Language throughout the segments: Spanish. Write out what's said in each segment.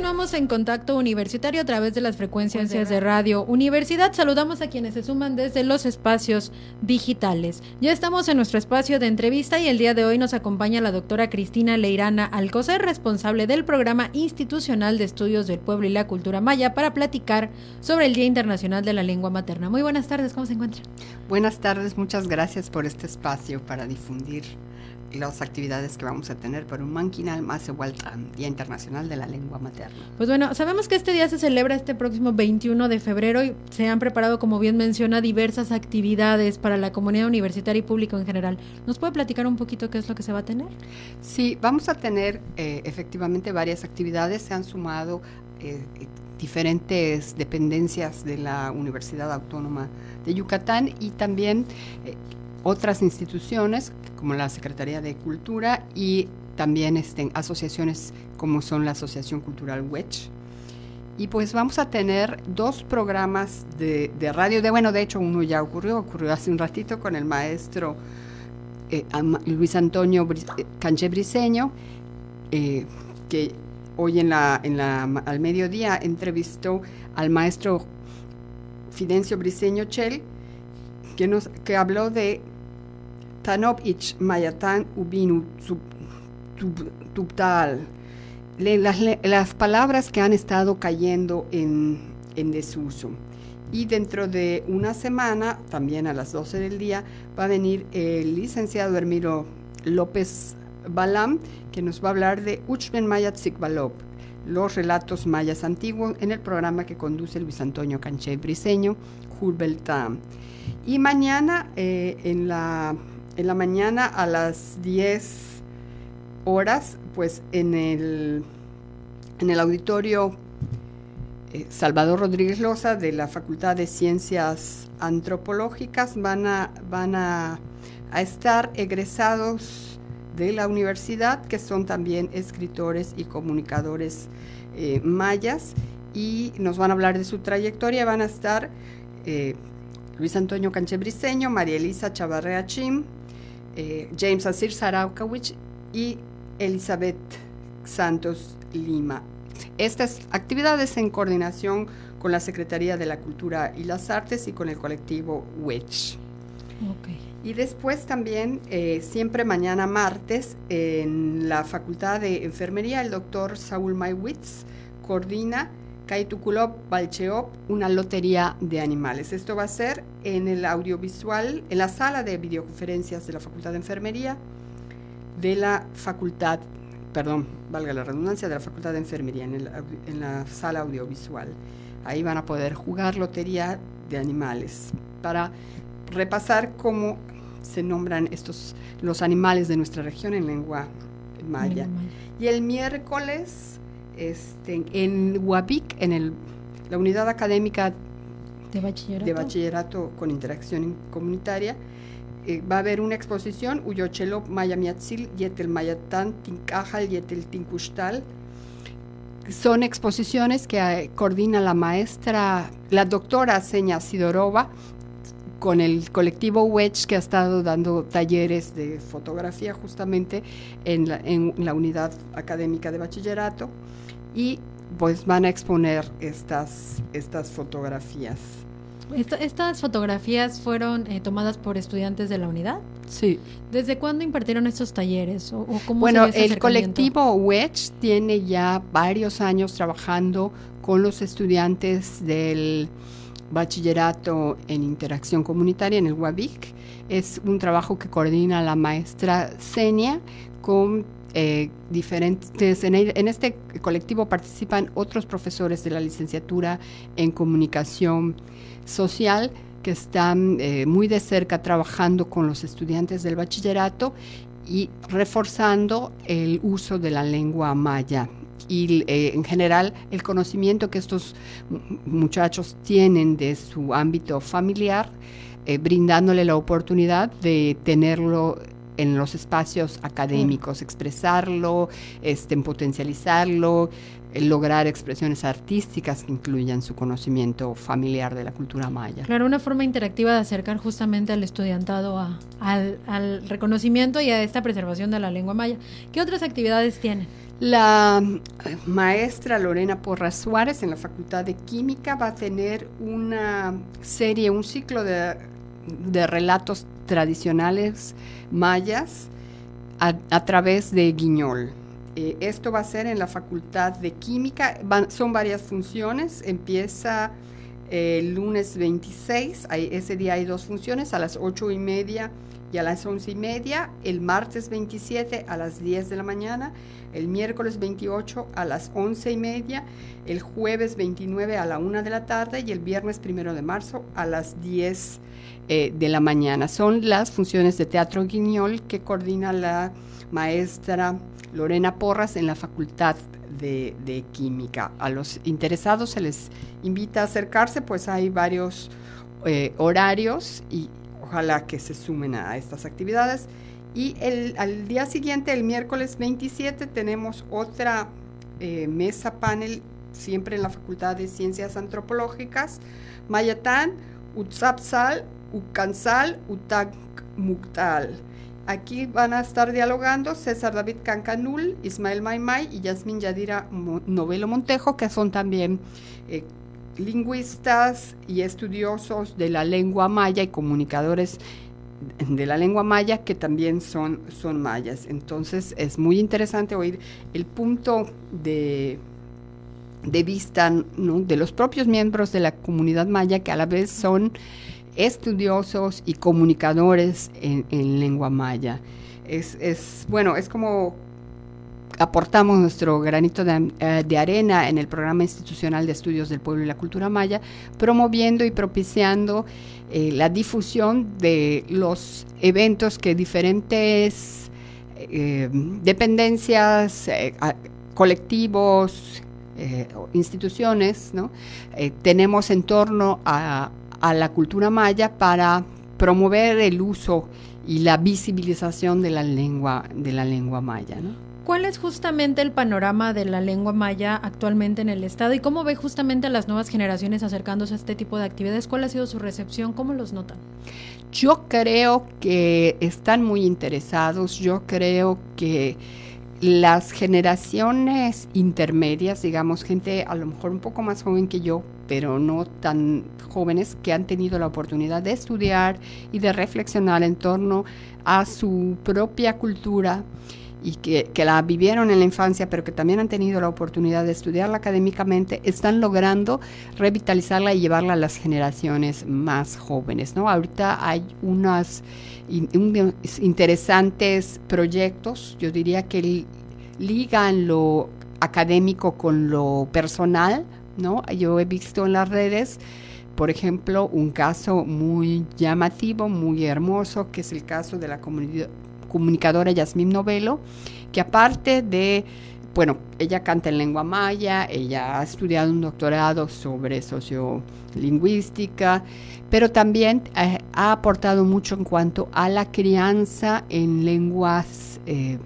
continuamos en contacto universitario a través de las frecuencias de radio Universidad. Saludamos a quienes se suman desde los espacios digitales. Ya estamos en nuestro espacio de entrevista y el día de hoy nos acompaña la doctora Cristina Leirana Alcocer, responsable del programa institucional de estudios del pueblo y la cultura maya, para platicar sobre el Día Internacional de la Lengua Materna. Muy buenas tardes, ¿cómo se encuentra? Buenas tardes, muchas gracias por este espacio para difundir las actividades que vamos a tener por un manquinal más igual Día Internacional de la Lengua Materna. Pues bueno, sabemos que este día se celebra este próximo 21 de febrero y se han preparado, como bien menciona, diversas actividades para la comunidad universitaria y público en general. ¿Nos puede platicar un poquito qué es lo que se va a tener? Sí, vamos a tener eh, efectivamente varias actividades. Se han sumado eh, diferentes dependencias de la Universidad Autónoma de Yucatán y también eh, otras instituciones como la Secretaría de Cultura y también estén asociaciones como son la Asociación Cultural Wedge. Y pues vamos a tener dos programas de, radio, de bueno, de hecho uno ya ocurrió, ocurrió hace un ratito con el maestro eh, Luis Antonio eh, Canche Briseño, eh, que hoy en la, en la, al mediodía entrevistó al maestro Fidencio Briseño Chel, que, habló de Tanop ich mayatan ubinu tuptal. Las, palabras que han estado cayendo en, desuso. Y dentro de una semana, también a las 12 del día, va a venir el licenciado Hermiro López Balam, que nos va a hablar de Uchben Mayat Sikbalop, los relatos mayas antiguos, en el programa que conduce Luis Antonio Canché Briseño, Hulbeltam. Y mañana eh, en la en la mañana a las 10 horas, pues en el, en el auditorio eh, Salvador Rodríguez Loza de la Facultad de Ciencias Antropológicas van a, van a, estar egresados de la universidad, que son también escritores y comunicadores eh, mayas, y nos van a hablar de su trayectoria. Van a estar eh, Luis Antonio Canchebriceño, María Elisa Chavarrea Chim, eh, James Asir Saraukawicz y Elizabeth Santos Lima. Estas actividades en coordinación con la Secretaría de la Cultura y las Artes y con el colectivo Wedge. Y después también, eh, siempre mañana martes, en la Facultad de Enfermería, el doctor Saúl Maywitz coordina Kaitukulop Balcheop, una lotería de animales. Esto va a ser en el audiovisual, en la sala de videoconferencias de la Facultad de Enfermería, de la Facultad, perdón, valga la redundancia, de la Facultad de Enfermería, en, en la sala audiovisual. Ahí van a poder jugar lotería de animales para repasar cómo se nombran estos los animales de nuestra región en lengua maya. Y el miércoles este, en Huapic, en el, la unidad académica de bachillerato, de bachillerato con interacción comunitaria, eh, va a haber una exposición, Uyochelop Mayamiatzil, Yetel Mayatán, Tincajal, Yetel Tincushtal. Son exposiciones que eh, coordina la maestra, la doctora Seña Sidorova, con el colectivo Wedge que ha estado dando talleres de fotografía justamente en la, en la unidad académica de bachillerato y pues van a exponer estas, estas fotografías. ¿Estas fotografías fueron eh, tomadas por estudiantes de la unidad? Sí. ¿Desde cuándo impartieron estos talleres? ¿O, bueno, el colectivo Wedge tiene ya varios años trabajando con los estudiantes del bachillerato en interacción comunitaria en el UABIC. Es un trabajo que coordina la maestra Senia con eh, diferentes. En, este colectivo participan otros profesores de la licenciatura en comunicación social que están eh, muy de cerca trabajando con los estudiantes del bachillerato y reforzando el uso de la lengua maya y eh, en general el conocimiento que estos muchachos tienen de su ámbito familiar, brindándole la oportunidad de tenerlo en los espacios académicos, expresarlo, este, potencializarlo, eh, lograr expresiones artísticas que incluyan su conocimiento familiar de la cultura maya. Claro, una forma interactiva de acercar justamente al estudiantado al, al, reconocimiento y a esta preservación de la lengua maya. ¿Qué otras actividades tienen? La eh, maestra Lorena Porras Suárez en la Facultad de Química va a tener una serie, un ciclo de, relatos tradicionales mayas a, través de Guiñol. Eh, esto va a ser en la Facultad de Química, son varias funciones, empieza el lunes 26, ese día hay dos funciones, a las ocho y media y a las once y media, el martes 27 a las 10 de la mañana, el miércoles 28 a las once y media, el jueves 29 a la una de la tarde y el viernes primero de marzo a las 10 eh, de la mañana. Son las funciones de Teatro Guiñol que coordina la maestra Lorena Porras en la Facultad de, química. A los interesados se les invita a acercarse, pues hay varios eh, horarios y ojalá que se sumen a estas actividades. Y el, al día siguiente, el miércoles 27, tenemos otra eh, mesa panel, siempre en la Facultad de Ciencias Antropológicas, Mayatán, Utsapsal, Ucansal, Utak Muktal. Aquí van a estar dialogando César David Cancanul, Ismael Maimay y Yasmin Yadira Novelo Montejo, que son también eh, lingüistas y estudiosos de la lengua maya y comunicadores de la lengua maya que también son, son mayas. Entonces es muy interesante oír el punto de, de vista de los propios miembros de la comunidad maya que a la vez son estudiosos y comunicadores en, lengua maya. Es, bueno, es como aportamos nuestro granito eh, de, arena en el programa institucional de estudios del pueblo y la cultura maya, promoviendo y propiciando eh, la difusión de los eventos que diferentes eh, dependencias, colectivos, instituciones, ¿no? tenemos en torno a, a la cultura maya para promover el uso y la visibilización de la lengua, de la lengua maya. ¿Cuál es justamente el panorama de la lengua maya actualmente en el Estado y cómo ve justamente a las nuevas generaciones acercándose a este tipo de actividades? ¿Cuál ha sido su recepción? ¿Cómo los notan? Yo creo que están muy interesados, yo creo que las generaciones intermedias, digamos, gente a lo mejor un poco más joven que yo, pero no tan jóvenes, que han tenido la oportunidad de estudiar y de reflexionar en torno a su propia cultura y que, la vivieron en la infancia, pero que también han tenido la oportunidad de estudiarla académicamente, están logrando revitalizarla y llevarla a las generaciones más jóvenes. ¿no? Ahorita hay unas interesantes proyectos, yo diría que ligan lo académico con lo personal, ¿no? Yo he visto en las redes, por ejemplo, un caso muy llamativo, muy hermoso, que es el caso de la comunicadora Yasmín Novelo, que aparte de bueno, ella canta en lengua maya, ella ha estudiado un doctorado sobre sociolingüística, pero también eh, ha aportado mucho en cuanto a la crianza en lenguas, eh,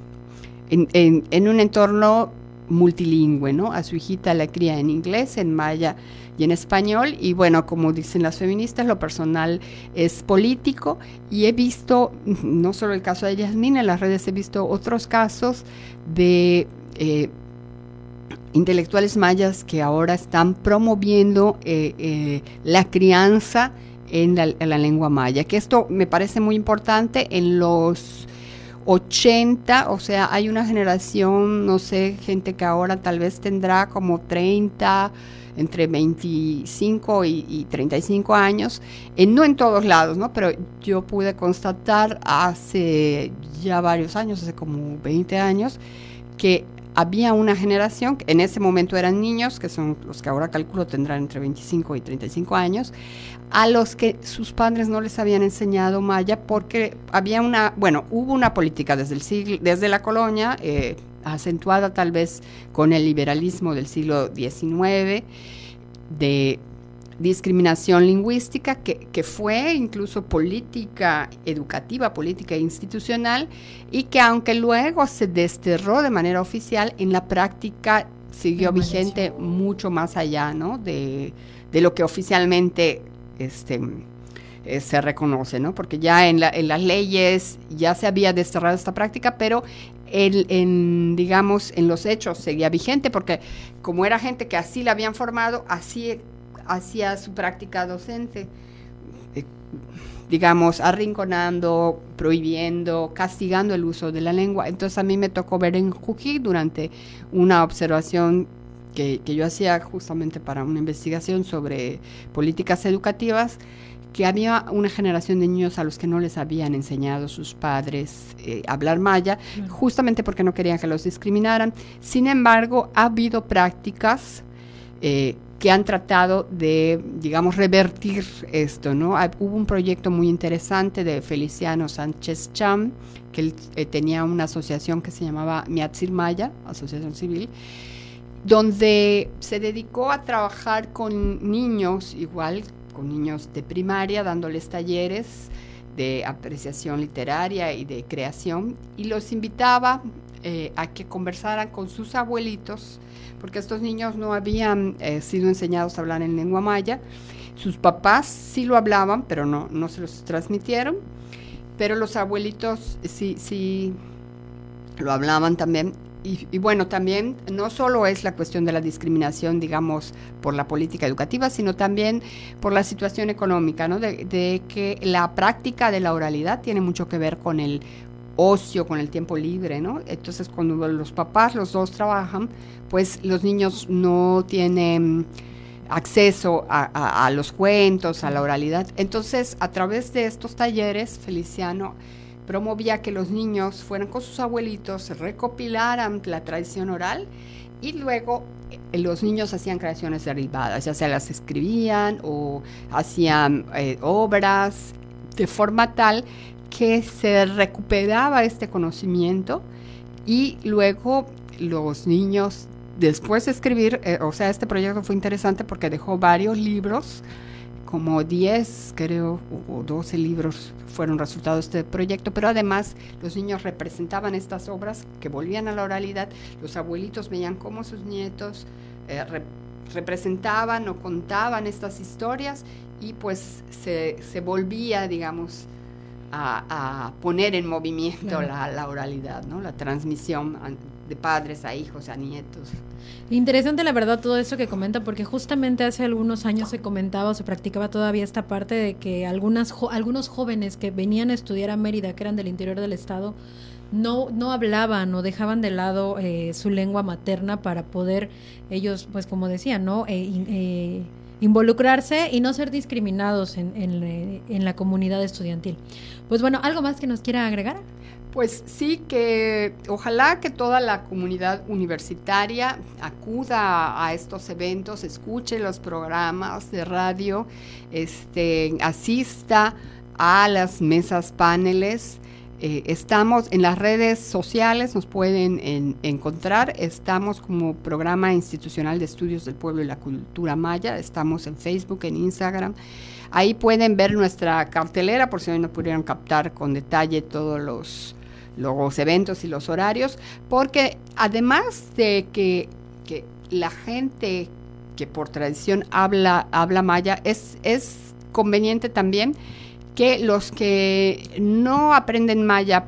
en, un entorno multilingüe, ¿no? A su hijita la cría en inglés, en maya y en español. Y bueno, como dicen las feministas, lo personal es político. Y he visto, no solo el caso de Yasmina, en las redes he visto otros casos de eh, intelectuales mayas que ahora están promoviendo eh, eh, la crianza en la, lengua maya, que esto me parece muy importante en los 80, o sea, hay una generación, no sé, gente que ahora tal vez tendrá como 30, entre 25 y, y 35 años, no en todos lados, ¿no? Pero yo pude constatar hace ya varios años, hace como 20 años, que había una generación, en ese momento eran niños, que son los que ahora calculo tendrán entre 25 y 35 años, a los que sus padres no les habían enseñado maya porque había una, bueno, hubo una política desde el siglo, desde la colonia, eh, acentuada tal vez con el liberalismo del siglo XIX, de discriminación lingüística que, fue incluso política educativa, política institucional y que aunque luego se desterró de manera oficial, en la práctica siguió vigente mucho más allá ¿no? de, lo que oficialmente este, eh, se reconoce, ¿no? porque ya en, en las leyes ya se había desterrado esta práctica, pero el, en, digamos, en los hechos seguía vigente, porque como era gente que así la habían formado, así hacía su práctica docente, eh, digamos, arrinconando, prohibiendo, castigando el uso de la lengua. Entonces a mí me tocó ver en Jují durante una observación que, que yo hacía justamente para una investigación sobre políticas educativas, que había una generación de niños a los que no les habían enseñado sus padres eh, hablar maya, justamente porque no querían que los discriminaran. Sin embargo, ha habido prácticas eh, que han tratado de, digamos, revertir esto, ¿no? Hubo un proyecto muy interesante de Feliciano Sánchez Cham, que él eh, tenía una asociación que se llamaba Miatzir Maya, Asociación Civil, donde se dedicó a trabajar con niños, igual con niños de primaria, dándoles talleres de apreciación literaria y de creación, y los invitaba eh, a que conversaran con sus abuelitos, porque estos niños no habían eh, sido enseñados a hablar en lengua maya. Sus papás sí lo hablaban, pero no, no se los transmitieron, pero los abuelitos sí, sí lo hablaban también y, bueno, también no solo es la cuestión de la discriminación, digamos, por la política educativa, sino también por la situación económica, ¿no? De, de, que la práctica de la oralidad tiene mucho que ver con el ocio, con el tiempo libre, ¿no? Entonces, cuando los papás, los dos trabajan, pues los niños no tienen acceso a, los cuentos, a la oralidad. Entonces, a través de estos talleres, Feliciano promovía que los niños fueran con sus abuelitos, recopilaran la tradición oral y luego eh, los niños hacían creaciones derivadas, ya sea las escribían o hacían eh, obras de forma tal que se recuperaba este conocimiento y luego los niños después de escribir, eh, o sea, este proyecto fue interesante porque dejó varios libros como 10, creo, o 12 libros fueron resultado de este proyecto, pero además los niños representaban estas obras que volvían a la oralidad, los abuelitos veían cómo sus nietos eh, representaban o contaban estas historias y pues se, se volvía, digamos, a, poner en movimiento la, la, oralidad, ¿no? la transmisión de padres a hijos, a nietos. Interesante la verdad todo eso que comenta, porque justamente hace algunos años se comentaba o se practicaba todavía esta parte de que algunas algunos jóvenes que venían a estudiar a Mérida, que eran del interior del estado, no, no hablaban o dejaban de lado eh, su lengua materna para poder ellos, pues como decían, ¿no? Eh, eh, involucrarse y no ser discriminados en, en, en la comunidad estudiantil. Pues bueno, ¿algo más que nos quiera agregar? Pues sí, que ojalá que toda la comunidad universitaria acuda a estos eventos, escuche los programas de radio, este, asista a las mesas paneles. Eh, estamos en las redes sociales, nos pueden encontrar. Estamos como programa institucional de estudios del pueblo y la cultura maya. Estamos en Facebook, en Instagram. Ahí pueden ver nuestra cartelera por si no pudieron captar con detalle todos los los eventos y los horarios, porque además de que, la gente que por tradición habla, habla maya, es, es conveniente también que los que no aprenden maya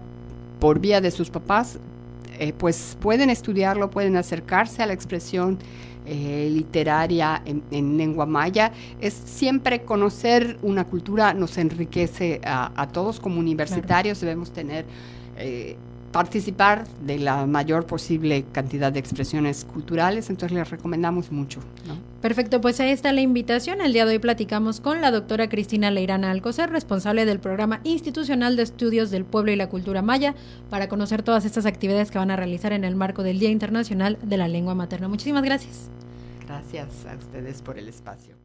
por vía de sus papás, eh, pues pueden estudiarlo, pueden acercarse a la expresión eh, literaria en, lengua maya. Es siempre conocer una cultura nos enriquece a, todos como universitarios, debemos tener eh, participar de la mayor posible cantidad de expresiones culturales, entonces les recomendamos mucho. Perfecto, pues ahí está la invitación. El día de hoy platicamos con la doctora Cristina Leirana Alcocer, responsable del programa institucional de estudios del pueblo y la cultura maya, para conocer todas estas actividades que van a realizar en el marco del Día Internacional de la Lengua Materna. Muchísimas gracias. Gracias a ustedes por el espacio.